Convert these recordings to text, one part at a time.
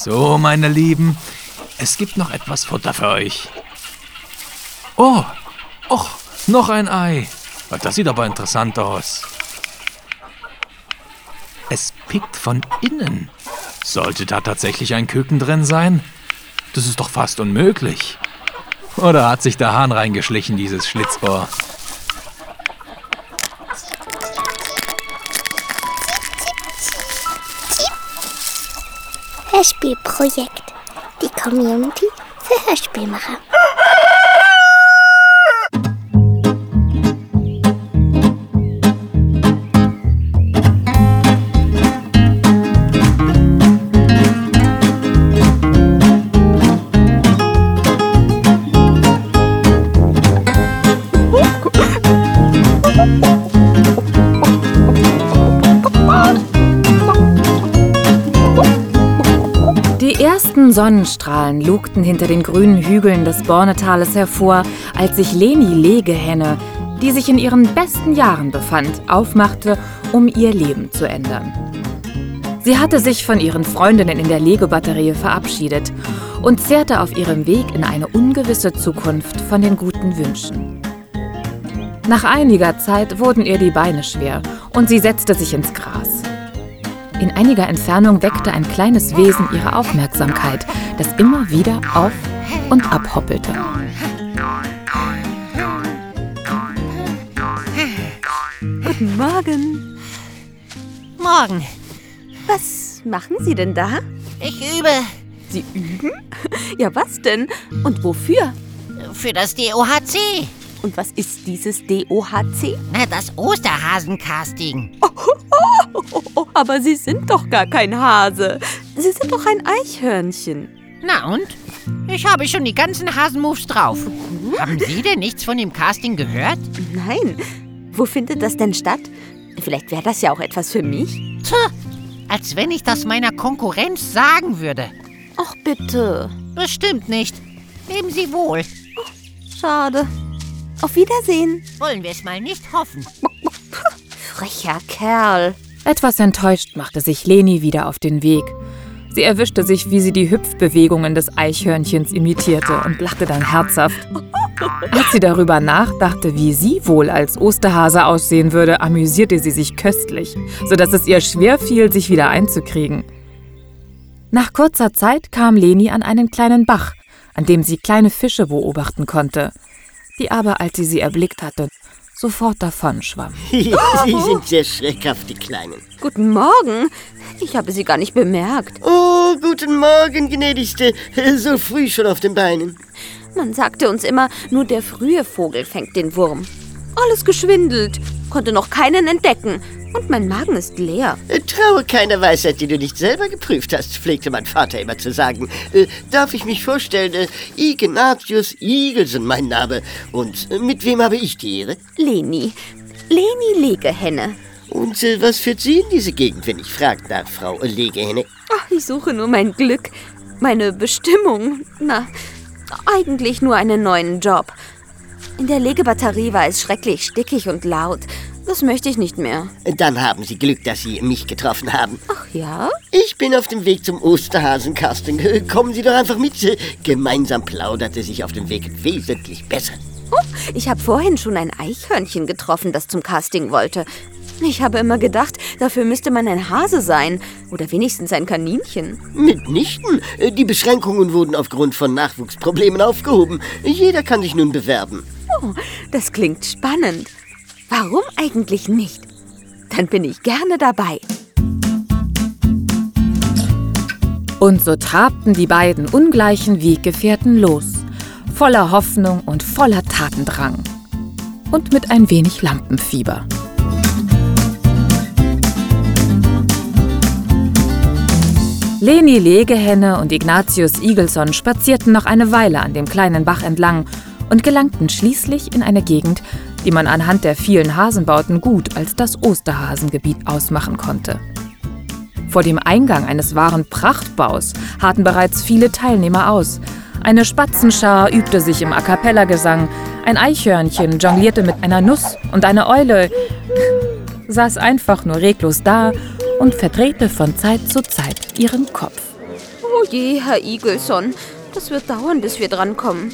So, meine Lieben, es gibt noch etwas Futter für euch. Oh, och, noch ein Ei. Das sieht aber interessant aus. Es pickt von innen. Sollte da tatsächlich ein Küken drin sein? Das ist doch fast unmöglich. Oder hat sich der Hahn reingeschlichen, dieses Schlitzohr? Hörspielprojekt. Die Community für Hörspielmacher. Sonnenstrahlen lugten hinter den grünen Hügeln des Bornetales hervor, als sich Leni Legehenne, die sich in ihren besten Jahren befand, aufmachte, um ihr Leben zu ändern. Sie hatte sich von ihren Freundinnen in der Legebatterie verabschiedet und zehrte auf ihrem Weg in eine ungewisse Zukunft von den guten Wünschen. Nach einiger Zeit wurden ihr die Beine schwer und sie setzte sich ins Gras. In einiger Entfernung weckte ein kleines Wesen ihre Aufmerksamkeit, das immer wieder auf und ab hoppelte. Guten Morgen. Morgen. Was machen Sie denn da? Ich übe Sie üben? Ja, was denn? Und wofür? für das DOHC. Und was ist dieses DOHC? Na, das Osterhasen-Casting. Oh, oh, aber Sie sind doch gar kein Hase. Sie sind doch ein Eichhörnchen. Na und? Ich habe schon die ganzen Hasenmoves drauf. Haben Sie denn nichts von dem Casting gehört? Nein. Wo findet das denn statt? Vielleicht wäre das ja auch etwas für mich. Tja, als wenn ich das meiner Konkurrenz sagen würde. Ach, bitte. Bestimmt nicht. Leben Sie wohl. Schade. Auf Wiedersehen. Wollen wir es mal nicht hoffen. Frecher Kerl. Etwas enttäuscht machte sich Leni wieder auf den Weg. Sie erwischte sich, wie sie die Hüpfbewegungen des Eichhörnchens imitierte und lachte dann herzhaft. Als sie darüber nachdachte, wie sie wohl als Osterhase aussehen würde, amüsierte sie sich köstlich, sodass es ihr schwer fiel, sich wieder einzukriegen. Nach kurzer Zeit kam Leni an einen kleinen Bach, an dem sie kleine Fische beobachten konnte, die aber, als sie sie erblickt hatte, sofort davonschwammen. Sie sind sehr schreckhaft, die Kleinen. Guten Morgen. Ich habe Sie gar nicht bemerkt. Oh, guten Morgen, gnädigste. So früh schon auf den Beinen. Man sagte uns immer, nur der frühe Vogel fängt den Wurm. Alles geschwindelt, konnte noch keinen entdecken. Und mein Magen ist leer. Traue keiner Weisheit, die du nicht selber geprüft hast, pflegte mein Vater immer zu sagen. Äh, darf ich mich vorstellen? Äh, Ignatius Igelsen, mein Name. Und äh, mit wem habe ich die Ehre? Leni. Leni Legehenne. Und äh, was führt Sie in diese Gegend, wenn ich fragen darf, Frau Legehenne? Ach, ich suche nur mein Glück. Meine Bestimmung. Na, eigentlich nur einen neuen Job. In der Legebatterie war es schrecklich stickig und laut. Das möchte ich nicht mehr. Dann haben Sie Glück, dass Sie mich getroffen haben. Ach ja? Ich bin auf dem Weg zum Osterhasen-Casting. Äh, Kommen Sie doch einfach mit. Äh, Gemeinsam plauderte sich auf dem Weg wesentlich besser. Oh, ich habe vorhin schon ein Eichhörnchen getroffen, das zum Casting wollte. Ich habe immer gedacht, dafür müsste man ein Hase sein. Oder wenigstens ein Kaninchen. Mitnichten. Äh, Die Beschränkungen wurden aufgrund von Nachwuchsproblemen aufgehoben. Jeder kann sich nun bewerben. Oh, das klingt spannend. Warum eigentlich nicht? Dann bin ich gerne dabei. Und so trabten die beiden ungleichen Weggefährten los, voller Hoffnung und voller Tatendrang. Und mit ein wenig Lampenfieber. Leni Legehenne und Ignatius Igelson spazierten noch eine Weile an dem kleinen Bach entlang und gelangten schließlich in eine Gegend, die man anhand der vielen Hasenbauten gut als das Osterhasengebiet ausmachen konnte. Vor dem Eingang eines wahren Prachtbaus harrten bereits viele Teilnehmer aus. Eine Spatzenschar übte sich im A cappella-Gesang, ein Eichhörnchen jonglierte mit einer Nuss und eine Eule saß einfach nur reglos da und verdrehte von Zeit zu Zeit ihren Kopf. Oh je, Herr Igelson. Das wird dauern, bis wir drankommen.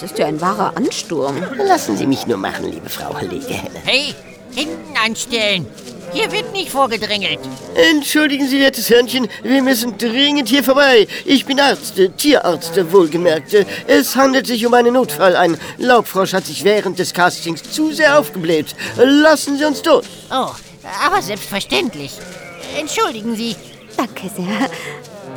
Das ist ja ein wahrer Ansturm. Lassen Sie mich nur machen, liebe Frau Legehenne. Hey, hinten anstellen. Hier wird nicht vorgedrängelt. Entschuldigen Sie, wertes Hörnchen, wir müssen dringend hier vorbei. Ich bin Arzt, äh, Tierarzt, äh, wohlgemerkt. Äh, Es handelt sich um einen Notfall. Ein Laubfrosch hat sich während des Castings zu sehr aufgebläht. Lassen Sie uns durch. Oh, aber selbstverständlich. Entschuldigen Sie. Danke sehr.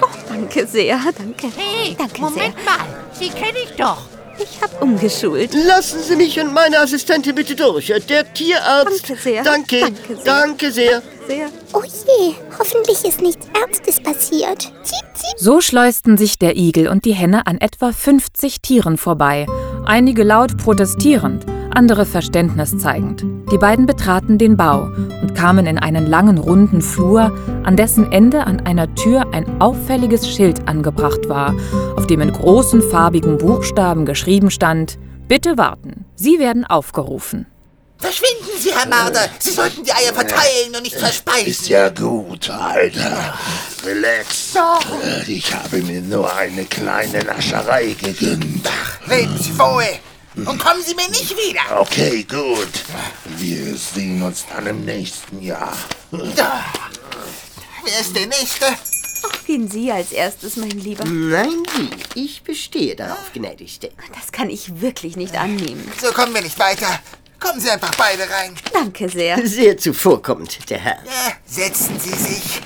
Oh, danke sehr. Danke. Hey, danke Moment sehr. mal. Sie kenne ich doch. Ich habe umgeschult. Lassen Sie mich und meine Assistentin bitte durch. Der Tierarzt. Danke sehr. Danke. Danke sehr. Danke sehr. Sehr. Oh je, hoffentlich ist nichts Ernstes passiert. Ziep, ziep. So schleusten sich der Igel und die Henne an etwa 50 Tieren vorbei, einige laut protestierend, andere Verständnis zeigend. Die beiden betraten den Bau und kamen in einen langen runden Flur, an dessen Ende an einer Tür ein auffälliges Schild angebracht war, auf dem in großen farbigen Buchstaben geschrieben stand: Bitte warten, Sie werden aufgerufen. Verschwinden Sie, Herr Marder. Sie sollten die Eier verteilen und nicht Ist verspeisen. ja gut, Alter. Relax. Äh, Ich habe mir nur eine kleine Nascherei gegönnt. Reden Sie wohl. Und kommen Sie mir nicht wieder. Okay, gut. Wir sehen uns dann im nächsten Jahr. Wer ist der Nächste? Gehen Sie als erstes, mein Lieber. Nein, Sie. Ich bestehe darauf, gnädigste. Das kann ich wirklich nicht annehmen. So kommen wir nicht weiter. Kommen Sie einfach beide rein. Danke sehr. Sehr zuvorkommend, der Herr. Ja, setzen Sie sich.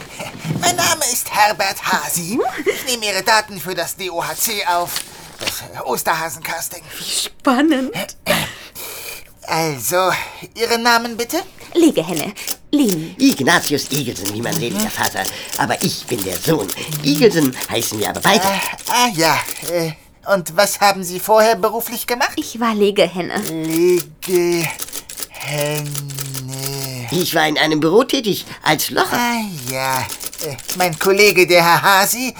Mein Name ist Herbert Hasi. Ich nehme Ihre Daten für das DOHC auf. Das Osterhasencasting. Spannend. Also, Ihren Namen bitte? Legehenne. Leni. Ignatius Igelsen, wie mein seliger Vater. Aber ich bin der Sohn. Igelsen heißen wir aber beide. Äh, ah ja. Äh, und was haben Sie vorher beruflich gemacht? Ich war Legehenne. Legehenne. Ich war in einem Büro tätig, als Locher. Ah ja. Äh, mein Kollege, der Herr Hasi,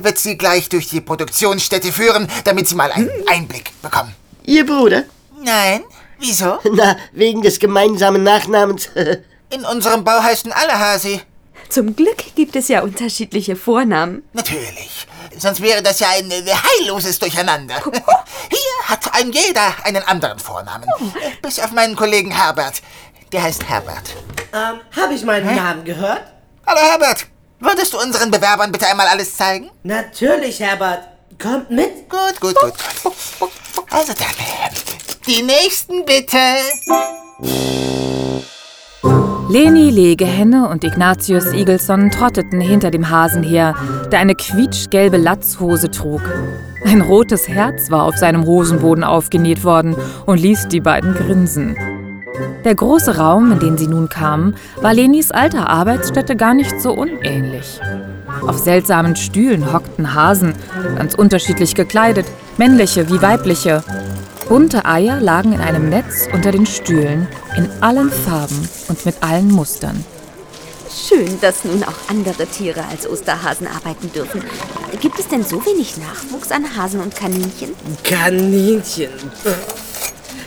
wird Sie gleich durch die Produktionsstätte führen, damit Sie mal einen Einblick bekommen. Ihr Bruder? Nein? Wieso? Na, wegen des gemeinsamen Nachnamens. In unserem Bau heißen alle Hasi. Zum Glück gibt es ja unterschiedliche Vornamen. Natürlich. Sonst wäre das ja ein äh, heilloses Durcheinander. Hier hat ein jeder einen anderen Vornamen. Äh, Bis auf meinen Kollegen Herbert. Der heißt Herbert. Ähm, habe ich meinen Namen gehört? Hallo Herbert. Würdest du unseren Bewerbern bitte einmal alles zeigen? Natürlich, Herbert. Kommt mit. Gut, gut, gut. Also dann, die nächsten bitte. Leni Legehenne und Ignatius Igelson trotteten hinter dem Hasen her, der eine quietschgelbe Latzhose trug. Ein rotes Herz war auf seinem Hosenboden aufgenäht worden und ließ die beiden grinsen. Der große Raum, in den sie nun kamen, war Lenis alter Arbeitsstätte gar nicht so unähnlich. Auf seltsamen Stühlen hockten Hasen, ganz unterschiedlich gekleidet, männliche wie weibliche. Bunte Eier lagen in einem Netz unter den Stühlen, in allen Farben und mit allen Mustern. Schön, dass nun auch andere Tiere als Osterhasen arbeiten dürfen. Gibt es denn so wenig Nachwuchs an Hasen und Kaninchen? Kaninchen.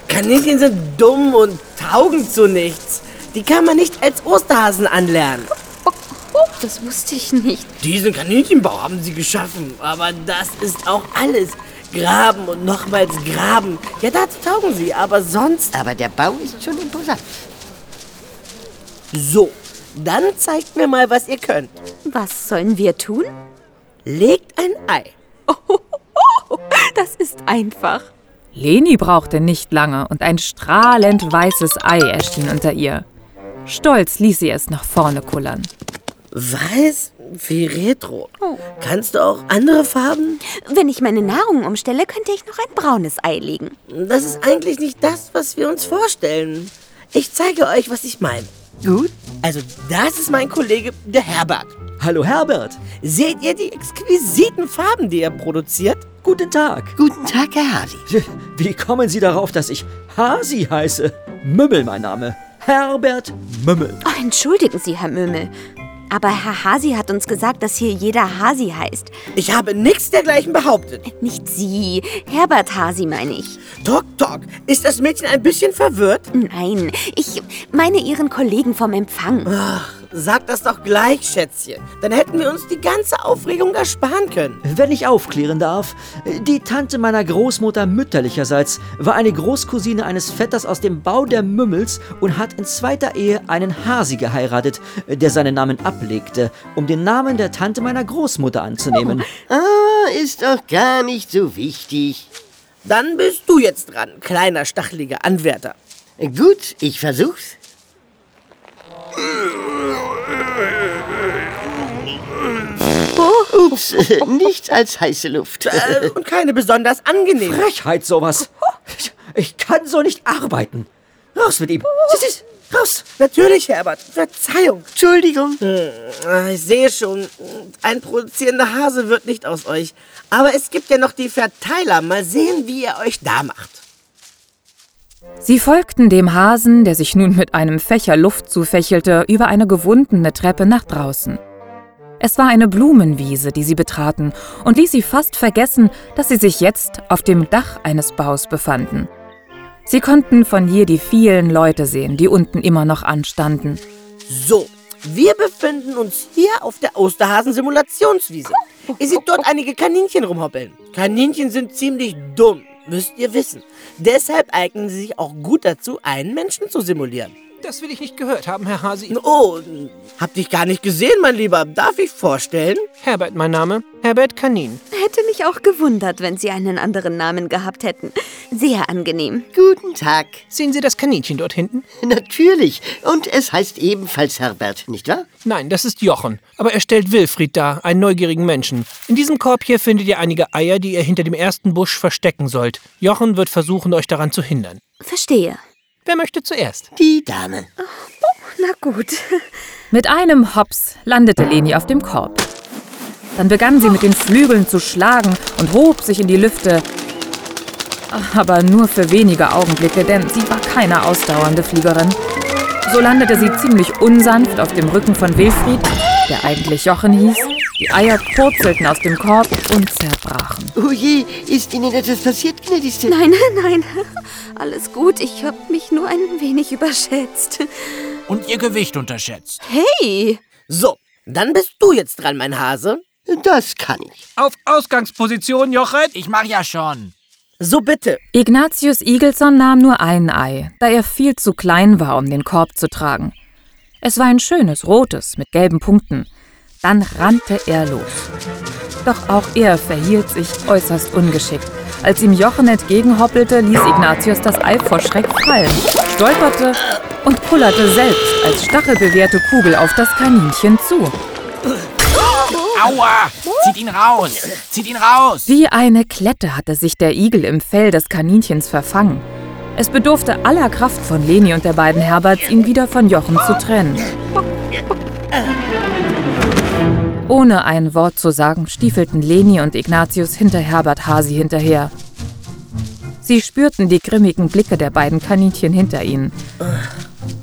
Kaninchen sind dumm und taugen zu nichts. Die kann man nicht als Osterhasen anlernen. Oh, das wusste ich nicht. Diesen Kaninchenbau haben sie geschaffen, aber das ist auch alles. Graben und nochmals graben. Ja, dazu taugen sie, aber sonst... Aber der Bau ist schon imposant. So, dann zeigt mir mal, was ihr könnt. Was sollen wir tun? Legt ein Ei. Das ist einfach. Leni brauchte nicht lange und ein strahlend weißes Ei erschien unter ihr. Stolz ließ sie es nach vorne kullern. Weiß wie Retro. Kannst du auch andere Farben? Wenn ich meine Nahrung umstelle, könnte ich noch ein braunes Ei legen. Das ist eigentlich nicht das, was wir uns vorstellen. Ich zeige euch, was ich meine. Gut. Also, das ist mein Kollege, der Herbert. Hallo Herbert. Seht ihr die exquisiten Farben, die er produziert? Guten Tag. Guten Tag, Herr Hasi. Wie kommen Sie darauf, dass ich Hasi heiße? Mümmel mein Name. Herbert Mümmel. Oh, entschuldigen Sie, Herr Mümmel. Aber Herr Hasi hat uns gesagt, dass hier jeder Hasi heißt. Ich habe nichts dergleichen behauptet. Nicht Sie. Herbert Hasi meine ich. Tok, Tok, ist das Mädchen ein bisschen verwirrt? Nein, ich meine Ihren Kollegen vom Empfang. Ach, Sag das doch gleich, Schätzchen. Dann hätten wir uns die ganze Aufregung ersparen können. Wenn ich aufklären darf, die Tante meiner Großmutter mütterlicherseits war eine Großcousine eines Vetters aus dem Bau der Mümmels und hat in zweiter Ehe einen Hasi geheiratet, der seinen Namen ablegte, um den Namen der Tante meiner Großmutter anzunehmen. Ah, ist doch gar nicht so wichtig. Dann bist du jetzt dran, kleiner stacheliger Anwärter. Gut, ich versuch's. Ups, äh, nichts als heiße Luft. Äh, und keine besonders angenehme. Frechheit sowas. Ich, ich kann so nicht arbeiten. Raus mit ihm. Raus. Natürlich, Herbert. Verzeihung. Entschuldigung. Hm, Ich sehe schon, ein produzierender Hase wird nicht aus euch. Aber es gibt ja noch die Verteiler. Mal sehen, wie ihr euch da macht. Sie folgten dem Hasen, der sich nun mit einem Fächer Luft zufächelte, über eine gewundene Treppe nach draußen. Es war eine Blumenwiese, die sie betraten, und ließ sie fast vergessen, dass sie sich jetzt auf dem Dach eines Baus befanden. Sie konnten von hier die vielen Leute sehen, die unten immer noch anstanden. So, wir befinden uns hier auf der Osterhasen-Simulationswiese. Ihr seht dort einige Kaninchen rumhoppeln. Kaninchen sind ziemlich dumm, müsst ihr wissen. Deshalb eignen sie sich auch gut dazu, einen Menschen zu simulieren. Das will ich nicht gehört haben, Herr Hasi. Oh, hab dich gar nicht gesehen, mein Lieber. Darf ich vorstellen? Herbert, mein Name. Herbert Kanin. Hätte mich auch gewundert, wenn Sie einen anderen Namen gehabt hätten. Sehr angenehm. Guten Tag. Sehen Sie das Kaninchen dort hinten? Natürlich. Und es heißt ebenfalls Herbert, nicht wahr? Nein, das ist Jochen. Aber er stellt Wilfried dar, einen neugierigen Menschen. In diesem Korb hier findet ihr einige Eier, die ihr hinter dem ersten Busch verstecken sollt. Jochen wird versuchen, euch daran zu hindern. Verstehe. Wer möchte zuerst? Die Dame. Na gut. Mit einem Hops landete Leni auf dem Korb. Dann begann sie mit den Flügeln zu schlagen und hob sich in die Lüfte. Aber nur für wenige Augenblicke, denn sie war keine ausdauernde Fliegerin. So landete sie ziemlich unsanft auf dem Rücken von Wilfried, der eigentlich Jochen hieß. Die Eier purzelten aus dem Korb und zerbrachen. Oh je, ist Ihnen etwas passiert, gnädigste? Nein, nein. Alles gut. Ich habe mich nur ein wenig überschätzt. Und ihr Gewicht unterschätzt. Hey! So, dann bist du jetzt dran, mein Hase. Das kann ich. Auf Ausgangsposition, Jochen. Ich mach ja schon. So bitte. Ignatius Igelson nahm nur ein Ei, da er viel zu klein war, um den Korb zu tragen. Es war ein schönes, rotes, mit gelben Punkten. Dann rannte er los. Doch auch er verhielt sich äußerst ungeschickt. Als ihm Jochen entgegenhoppelte, ließ Ignatius das Ei vor Schreck fallen, stolperte und kullerte selbst als stachelbewehrte Kugel auf das Kaninchen zu. Aua! Zieht ihn raus! Zieht ihn raus! Wie eine Klette hatte sich der Igel im Fell des Kaninchens verfangen. Es bedurfte aller Kraft von Leni und der beiden Herberts, ihn wieder von Jochen zu trennen. Ohne ein Wort zu sagen, stiefelten Leni und Ignatius hinter Herbert Hasi hinterher. Sie spürten die grimmigen Blicke der beiden Kaninchen hinter ihnen.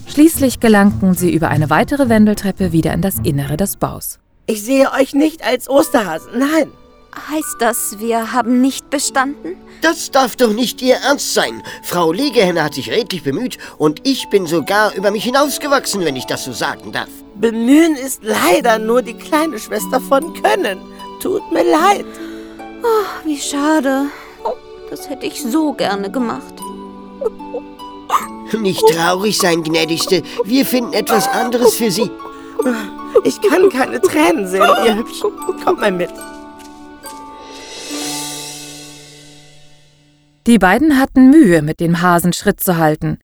Schließlich gelangten sie über eine weitere Wendeltreppe wieder in das Innere des Baus. Ich sehe euch nicht als Osterhasen. Nein. Heißt das, wir haben nicht bestanden? Das darf doch nicht Ihr Ernst sein. Frau Legehenne hat sich redlich bemüht und ich bin sogar über mich hinausgewachsen, wenn ich das so sagen darf. Bemühen ist leider nur die kleine Schwester von Können. Tut mir leid. Oh, wie schade. Oh, das hätte ich so gerne gemacht. Nicht traurig sein, gnädigste. Wir finden etwas anderes für Sie. Ich kann keine Tränen sehen, ihr Hübschen. Kommt mal mit. Die beiden hatten Mühe, mit dem Hasen Schritt zu halten.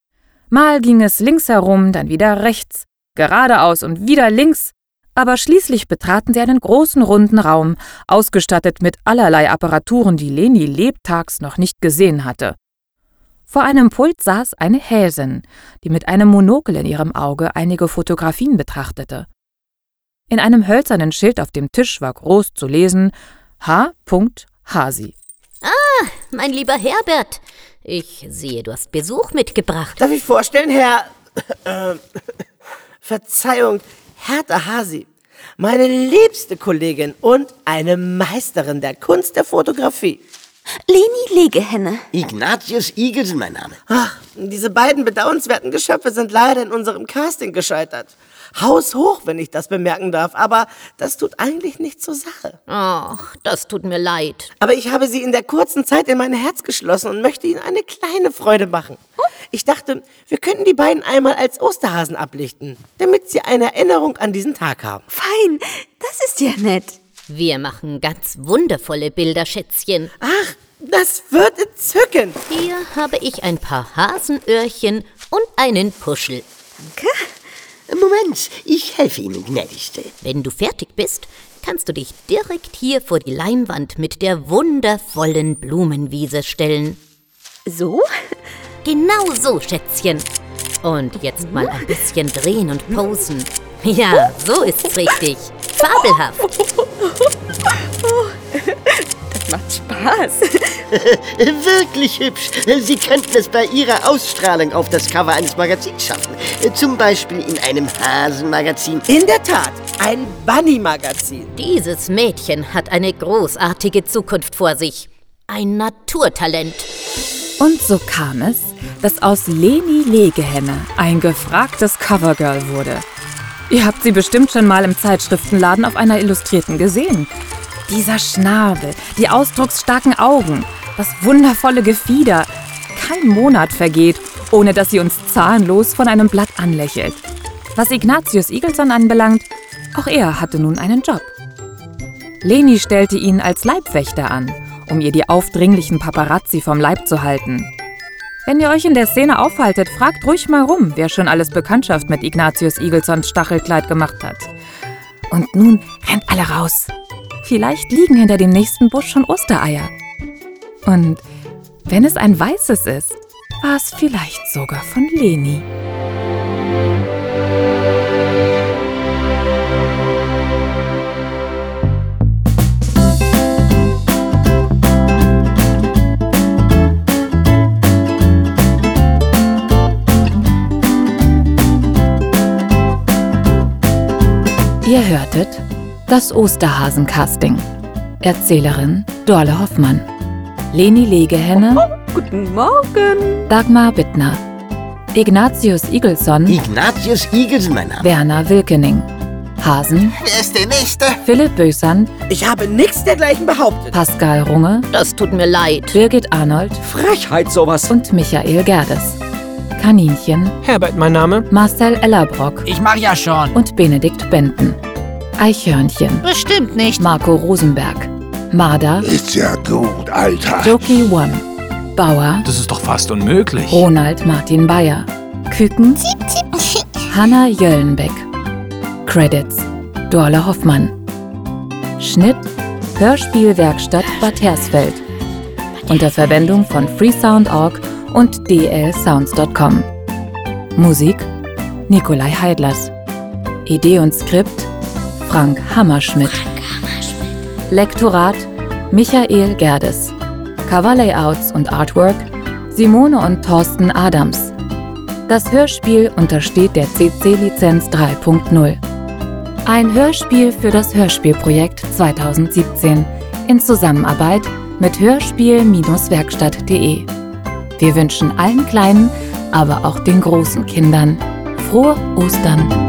Mal ging es links herum, dann wieder rechts, geradeaus und wieder links, aber schließlich betraten sie einen großen runden Raum, ausgestattet mit allerlei Apparaturen, die Leni lebtags noch nicht gesehen hatte. Vor einem Pult saß eine Häsin, die mit einem Monokel in ihrem Auge einige Fotografien betrachtete. In einem hölzernen Schild auf dem Tisch war groß zu lesen H. Hasi. Mein lieber Herbert. Ich sehe, du hast Besuch mitgebracht. Darf ich vorstellen, Herr... Äh, Verzeihung, Hertha Hasi. Meine liebste Kollegin und eine Meisterin der Kunst der Fotografie. Leni Legehenne. Ignatius Igelsen, mein Name. Ach, diese beiden bedauernswerten Geschöpfe sind leider in unserem Casting gescheitert. Haushoch, wenn ich das bemerken darf, aber das tut eigentlich nichts zur Sache. Ach, das tut mir leid. Aber ich habe sie in der kurzen Zeit in mein Herz geschlossen und möchte ihnen eine kleine Freude machen. Ich dachte, wir könnten die beiden einmal als Osterhasen ablichten, damit sie eine Erinnerung an diesen Tag haben. Fein, das ist ja nett. Wir machen ganz wundervolle Bilder, Schätzchen. Ach, das wird entzückend. Hier habe ich ein paar Hasenöhrchen und einen Puschel. Moment, ich helfe Ihnen, gnädigste. Wenn du fertig bist, kannst du dich direkt hier vor die Leinwand mit der wundervollen Blumenwiese stellen. So? Genau so, Schätzchen. Und jetzt mal ein bisschen drehen und posen. Ja, so ist's richtig. Fabelhaft. Das macht Spaß. Wirklich hübsch. Sie könnten es bei Ihrer Ausstrahlung auf das Cover eines Magazins schaffen. Zum Beispiel in einem Hasenmagazin. In der Tat, ein Bunny-Magazin. Dieses Mädchen hat eine großartige Zukunft vor sich. Ein Naturtalent. Und so kam es, dass aus Leni Legehenne ein gefragtes Covergirl wurde. Ihr habt sie bestimmt schon mal im Zeitschriftenladen auf einer Illustrierten gesehen. Dieser Schnabel, die ausdrucksstarken Augen, das wundervolle Gefieder. Kein Monat vergeht, ohne dass sie uns zahlenlos von einem Blatt anlächelt. Was Ignatius Eagleson anbelangt, auch er hatte nun einen Job. Leni stellte ihn als Leibwächter an, um ihr die aufdringlichen Paparazzi vom Leib zu halten. Wenn ihr euch in der Szene aufhaltet, fragt ruhig mal rum, wer schon alles Bekanntschaft mit Ignatius Eaglesons Stachelkleid gemacht hat. Und nun rennt alle raus. Vielleicht liegen hinter dem nächsten Busch schon Ostereier. Und wenn es ein weißes ist, war es vielleicht sogar von Leni. Ihr hörtet das Osterhasen-Casting. Erzählerin Dorle Hoffmann. Leni Legehenne. Guten Morgen. Dagmar Bittner. Ignatius Igelsson. Ignatius Igelsson, mein Name. Werner Wilkening. Hasen. Wer ist der Nächste? Philipp Bösand. Ich habe nichts dergleichen behauptet. Pascal Runge. Das tut mir leid. Birgit Arnold. Frechheit sowas. Und Michael Gerdes. Kaninchen. Herbert, mein Name. Marcel Ellerbrock. Ich mach ja schon. Und Benedikt Benten. Eichhörnchen. Bestimmt nicht. Marco Rosenberg. Marder. Ist ja gut, Alter. Joki One. Bauer. Das ist doch fast unmöglich. Ronald Martin Bayer. Küken. Hanna Jöllenbeck. Credits. Dorle Hoffmann. Schnitt. Hörspielwerkstatt Bad Hersfeld. Unter Verwendung von freesound.org und dlsounds.com. Musik Nikolai Heidlers. Idee und Skript Frank Hammerschmidt. Lektorat Michael Gerdes. Coverlayouts und Artwork Simone und Thorsten Adams. Das Hörspiel untersteht der CC-Lizenz 3.0. Ein Hörspiel für das Hörspielprojekt 2017 in Zusammenarbeit mit Hörspiel-Werkstatt.de. Wir wünschen allen kleinen, aber auch den großen Kindern frohe Ostern.